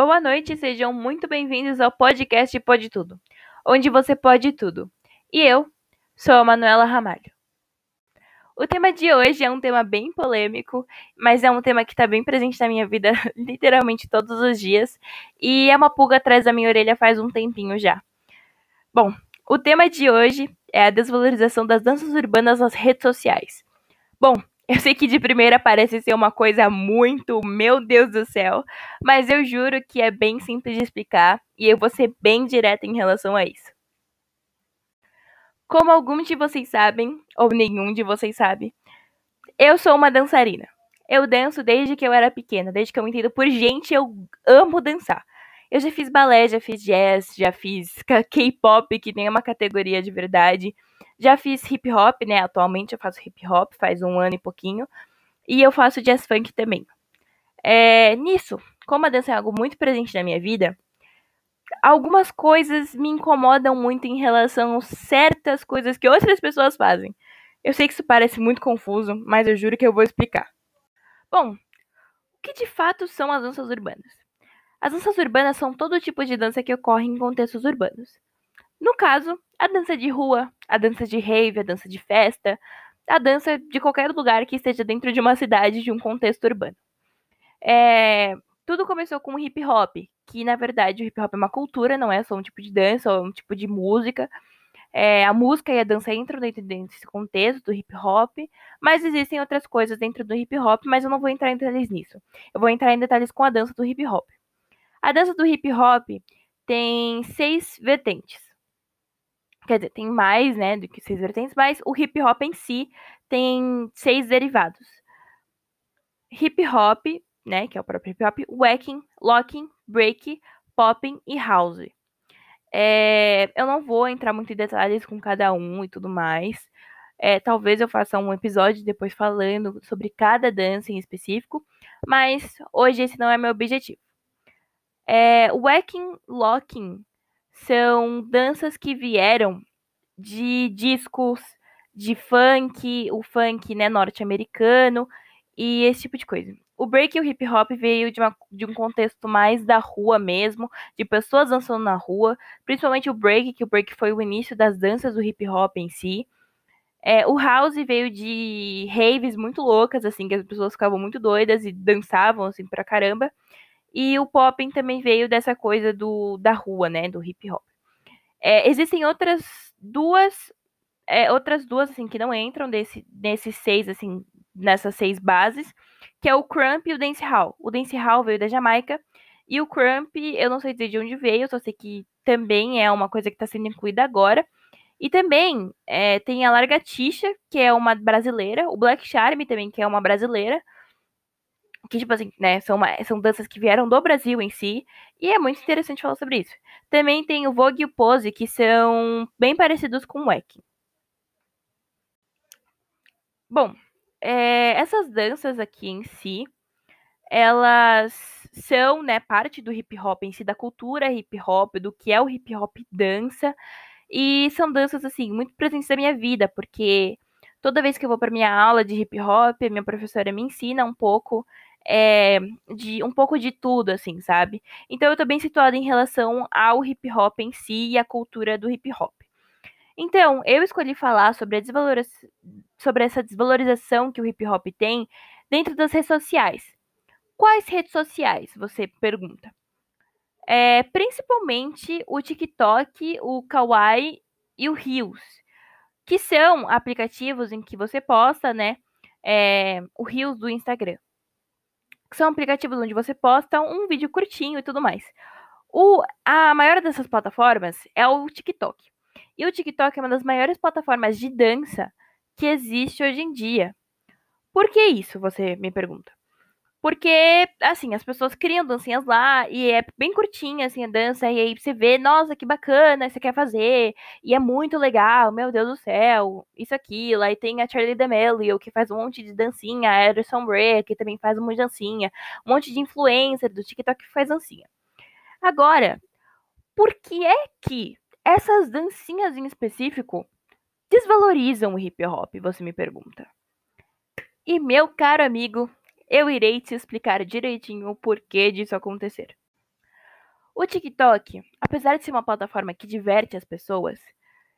Boa noite, sejam muito bem-vindos ao podcast Pode Tudo, onde você pode tudo. E eu sou a Manuela Ramalho. O tema de hoje é um tema bem polêmico, mas é um tema que está bem presente na minha vida literalmente todos os dias e é uma pulga atrás da minha orelha faz um tempinho já. Bom, o tema de hoje é a desvalorização das danças urbanas nas redes sociais. Bom, eu sei que de primeira parece ser uma coisa muito, meu Deus do céu, mas eu juro que é bem simples de explicar e eu vou ser bem direta em relação a isso. Como alguns de vocês sabem, ou nenhum de vocês sabe, eu sou uma dançarina. Eu danço desde que eu era pequena, desde que eu entendo por gente, eu amo dançar. Eu já fiz balé, já fiz jazz, já fiz K-pop, que nem é uma categoria de verdade. Já fiz hip hop, né? Atualmente eu faço hip hop faz um ano e pouquinho. E eu faço jazz funk também. É, nisso, como a dança é algo muito presente na minha vida, algumas coisas me incomodam muito em relação a certas coisas que outras pessoas fazem. Eu sei que isso parece muito confuso, mas eu juro que eu vou explicar. Bom, o que de fato são as danças urbanas? As danças urbanas são todo tipo de dança que ocorre em contextos urbanos. No caso, a dança de rua, a dança de rave, a dança de festa, a dança de qualquer lugar que esteja dentro de uma cidade, de um contexto urbano. É, tudo começou com o hip hop, que na verdade o hip hop é uma cultura, não é só um tipo de dança ou um tipo de música. É, a música e a dança entram dentro desse contexto do hip hop, mas existem outras coisas dentro do hip hop, mas eu não vou entrar em detalhes nisso. Eu vou entrar em detalhes com a dança do hip hop. A dança do hip hop tem seis vertentes. Quer dizer, tem mais, né, do que seis vertentes, mas o hip hop em si tem seis derivados. Hip hop, né, que é o próprio hip hop, wacking, locking, break, popping e house. É, eu não vou entrar muito em detalhes com cada um e tudo mais. É, talvez eu faça um episódio depois falando sobre cada dança em específico, mas hoje esse não é meu objetivo. É, wacking, locking são danças que vieram de discos de funk, o funk né, norte-americano e esse tipo de coisa. O break e o hip hop veio de, uma, de, um contexto mais da rua mesmo, de pessoas dançando na rua, principalmente o break, que o break foi o início das danças do hip hop em si. É, o house veio de raves muito loucas, assim, que as pessoas ficavam muito doidas e dançavam, assim, pra caramba. E o popping também veio dessa coisa do, da rua, né? Do hip hop. É, existem outras duas. É, outras duas, assim, que não entram desse, nesses seis, assim, nessas seis bases, que é o crump e o dancehall. O dancehall veio da Jamaica e o crump, eu não sei dizer de onde veio, só sei que também é uma coisa que está sendo incluída agora. E também é, tem a Largatixa, que é uma brasileira, o Black Charm também, que é uma brasileira, que, tipo assim, né, são, uma, são danças que vieram do Brasil em si, e é muito interessante falar sobre isso. Também tem o Vogue e o Pose, que são bem parecidos com o Wack. Bom, é, essas danças aqui em si, elas são, né, parte do hip hop em si, da cultura hip hop, do que é o hip hop dança, e são danças, assim, muito presentes na minha vida, porque toda vez que eu vou para minha aula de hip hop, minha professora me ensina um pouco é, de um pouco de tudo, assim, sabe? Então eu tô bem situada em relação ao hip hop em si e a cultura do hip hop. Então, eu escolhi falar sobre, a sobre essa desvalorização que o hip hop tem dentro das redes sociais. Quais redes sociais? Você pergunta. É, principalmente o TikTok, o Kawaii e o Reels, que são aplicativos em que você posta, né, é, o Reels do Instagram que são aplicativos onde você posta um vídeo curtinho e tudo mais. O, a maior dessas plataformas é o TikTok. E o TikTok é uma das maiores plataformas de dança que existe hoje em dia. Por que isso, você me pergunta? Porque, assim, as pessoas criam dancinhas lá e é bem curtinha, assim, a dança. E aí você vê, nossa, que bacana, você quer fazer. E é muito legal, meu Deus do céu, isso, aquilo. Aí tem a Charlie D'Amelio, que faz um monte de dancinha. A Ederson Ray, que também faz um monte de dancinha. Um monte de influencer do TikTok que faz dancinha. Agora, por que é que essas dancinhas em específico desvalorizam o hip hop, você me pergunta? E meu caro amigo, eu irei te explicar direitinho o porquê disso acontecer. O TikTok, apesar de ser uma plataforma que diverte as pessoas,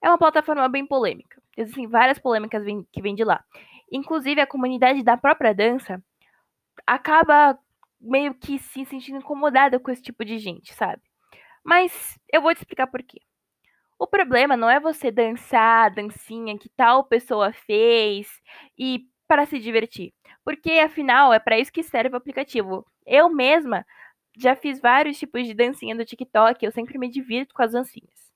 é uma plataforma bem polêmica. Existem várias polêmicas que vêm de lá. Inclusive, a comunidade da própria dança acaba meio que se sentindo incomodada com esse tipo de gente, sabe? Mas eu vou te explicar por quê. O problema não é você dançar a dancinha que tal pessoa fez e para se divertir, porque afinal é para isso que serve o aplicativo. Eu mesma já fiz vários tipos de dancinha do TikTok, eu sempre me divirto com as dancinhas.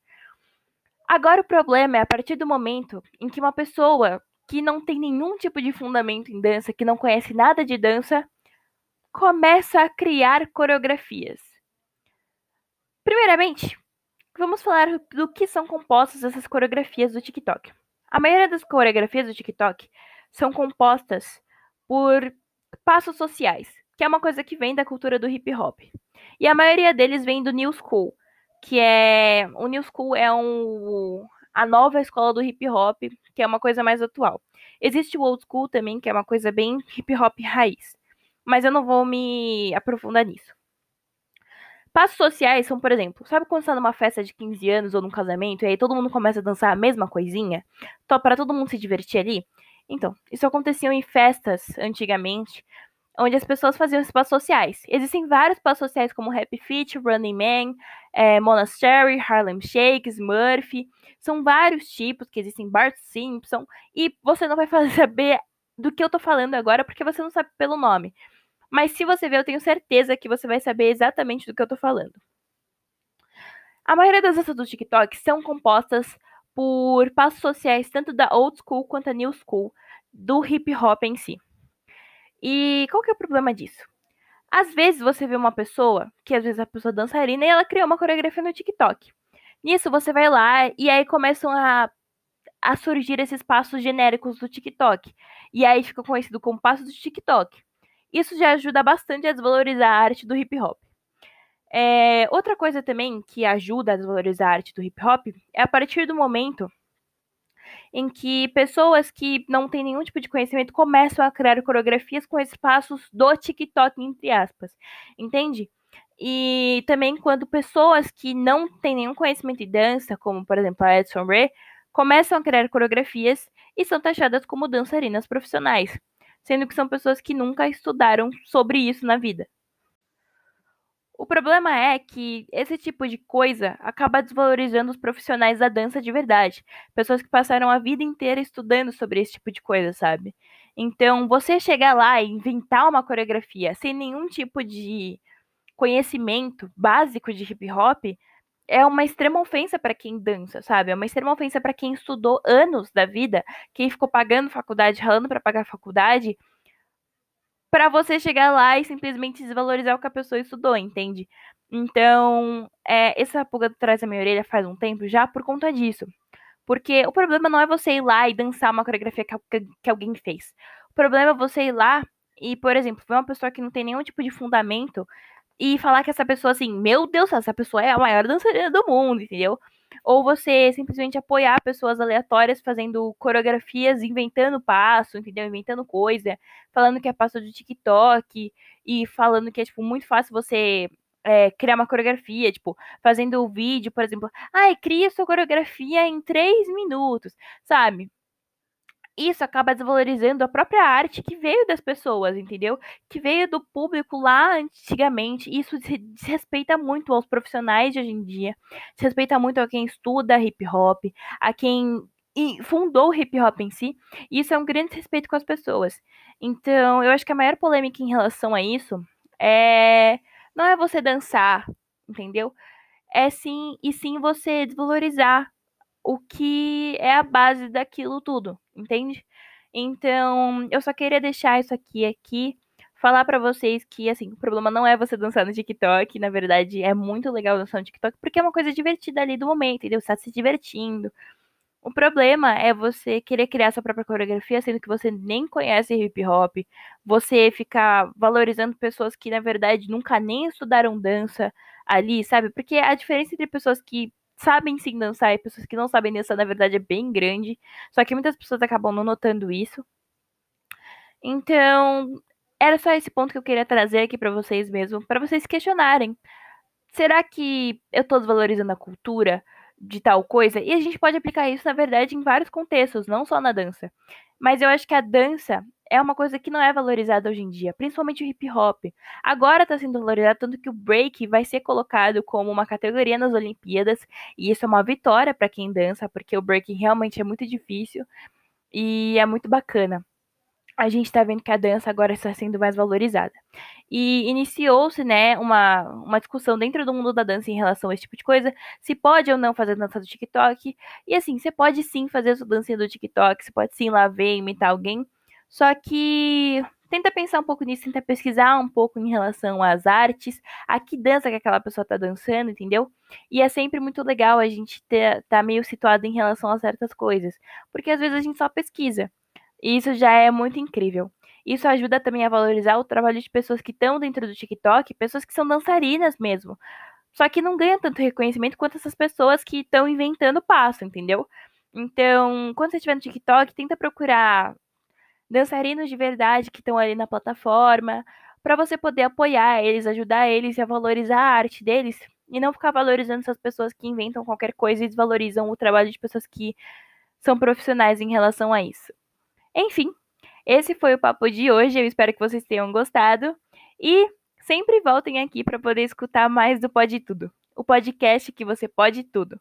Agora o problema é a partir do momento em que uma pessoa que não tem nenhum tipo de fundamento em dança, que não conhece nada de dança, começa a criar coreografias. Primeiramente, vamos falar do que são compostas essas coreografias do TikTok. A maioria das coreografias do TikTok são compostas por passos sociais, que é uma coisa que vem da cultura do hip hop. E a maioria deles vem do New School, que é o New School é um a nova escola do hip hop, que é uma coisa mais atual. Existe o Old School também, que é uma coisa bem hip hop raiz, mas eu não vou me aprofundar nisso. Passos sociais são, por exemplo, sabe quando você tá numa festa de 15 anos ou num casamento e aí todo mundo começa a dançar a mesma coisinha? para todo mundo se divertir ali? Então, isso acontecia em festas antigamente, onde as pessoas faziam espaços sociais. Existem vários espaços sociais como Happy Feet, Running Man, é, Monastery, Harlem Shake, Smurf. São vários tipos que existem, Bart Simpson, e você não vai saber do que eu tô falando agora porque você não sabe pelo nome. Mas se você ver, eu tenho certeza que você vai saber exatamente do que eu tô falando. A maioria das danças do TikTok são compostas por passos sociais tanto da old school quanto da new school, do hip hop em si. E qual que é o problema disso? Às vezes você vê uma pessoa, que às vezes a pessoa é dançarina, e ela criou uma coreografia no TikTok. Nisso você vai lá e aí começam a, a surgir esses passos genéricos do TikTok. E aí fica conhecido como passo do TikTok. Isso já ajuda bastante a desvalorizar a arte do hip hop. É, outra coisa também que ajuda a desvalorizar a arte do hip hop é a partir do momento em que pessoas que não têm nenhum tipo de conhecimento começam a criar coreografias com esses passos do TikTok, entre aspas. Entende? E também quando pessoas que não têm nenhum conhecimento de dança, como por exemplo a Edson Ray, começam a criar coreografias e são taxadas como dançarinas profissionais, sendo que são pessoas que nunca estudaram sobre isso na vida. O problema é que esse tipo de coisa acaba desvalorizando os profissionais da dança de verdade. Pessoas que passaram a vida inteira estudando sobre esse tipo de coisa, sabe? Então, você chegar lá e inventar uma coreografia sem nenhum tipo de conhecimento básico de hip hop é uma extrema ofensa para quem dança, sabe? É uma extrema ofensa para quem estudou anos da vida, quem ficou pagando faculdade, ralando para pagar faculdade para você chegar lá e simplesmente desvalorizar o que a pessoa estudou, entende? Então, é, essa pulga atrás da minha orelha faz um tempo já por conta disso. Porque o problema não é você ir lá e dançar uma coreografia que, que alguém fez. O problema é você ir lá e, por exemplo, ver uma pessoa que não tem nenhum tipo de fundamento e falar que essa pessoa, assim, meu Deus, essa pessoa é a maior dançarina do mundo, entendeu? Ou você simplesmente apoiar pessoas aleatórias fazendo coreografias, inventando passo, entendeu? Inventando coisa, falando que é passo de TikTok e falando que é, tipo, muito fácil você é, criar uma coreografia, tipo, fazendo o vídeo, por exemplo, ai, cria sua coreografia em três minutos, sabe? Isso acaba desvalorizando a própria arte que veio das pessoas, entendeu? Que veio do público lá antigamente. Isso desrespeita muito aos profissionais de hoje em dia, desrespeita muito a quem estuda hip hop, a quem fundou o hip hop em si. E isso é um grande respeito com as pessoas. Então, eu acho que a maior polêmica em relação a isso é não é você dançar, entendeu? É sim, e sim você desvalorizar o que é a base daquilo tudo, entende? Então, eu só queria deixar isso aqui aqui, falar para vocês que assim, o problema não é você dançar no TikTok, na verdade é muito legal dançar no TikTok, porque é uma coisa divertida ali do momento, entendeu? Você tá se divertindo. O problema é você querer criar sua própria coreografia, sendo que você nem conhece hip hop, você ficar valorizando pessoas que na verdade nunca nem estudaram dança ali, sabe? Porque a diferença entre pessoas que sabem sim dançar e pessoas que não sabem dançar, na verdade, é bem grande. Só que muitas pessoas acabam não notando isso. Então, era só esse ponto que eu queria trazer aqui para vocês mesmo, para vocês questionarem. será que eu tô desvalorizando a cultura de tal coisa? E a gente pode aplicar isso, na verdade, em vários contextos, não só na dança. Mas eu acho que a dança é uma coisa que não é valorizada hoje em dia, principalmente o hip hop. Agora está sendo valorizado tanto que o break vai ser colocado como uma categoria nas Olimpíadas, e isso é uma vitória para quem dança, porque o break realmente é muito difícil e é muito bacana. A gente está vendo que a dança agora está sendo mais valorizada. E iniciou-se, né, uma, uma discussão dentro do mundo da dança em relação a esse tipo de coisa, se pode ou não fazer dança do TikTok. E assim, você pode sim fazer sua dancinha do TikTok, você pode sim lá ver, imitar alguém, só que tenta pensar um pouco nisso, tenta pesquisar um pouco em relação às artes, a que dança que aquela pessoa tá dançando, entendeu? E é sempre muito legal a gente ter, tá meio situado em relação a certas coisas, porque às vezes a gente só pesquisa. E isso já é muito incrível. Isso ajuda também a valorizar o trabalho de pessoas que estão dentro do TikTok, pessoas que são dançarinas mesmo. Só que não ganha tanto reconhecimento quanto essas pessoas que estão inventando passo, entendeu? Então, quando você estiver no TikTok, tenta procurar dançarinos de verdade que estão ali na plataforma, para você poder apoiar eles, ajudar eles a valorizar a arte deles e não ficar valorizando essas pessoas que inventam qualquer coisa e desvalorizam o trabalho de pessoas que são profissionais em relação a isso. Enfim, esse foi o papo de hoje. Eu espero que vocês tenham gostado e sempre voltem aqui para poder escutar mais do Pode Tudo, o podcast que você pode tudo.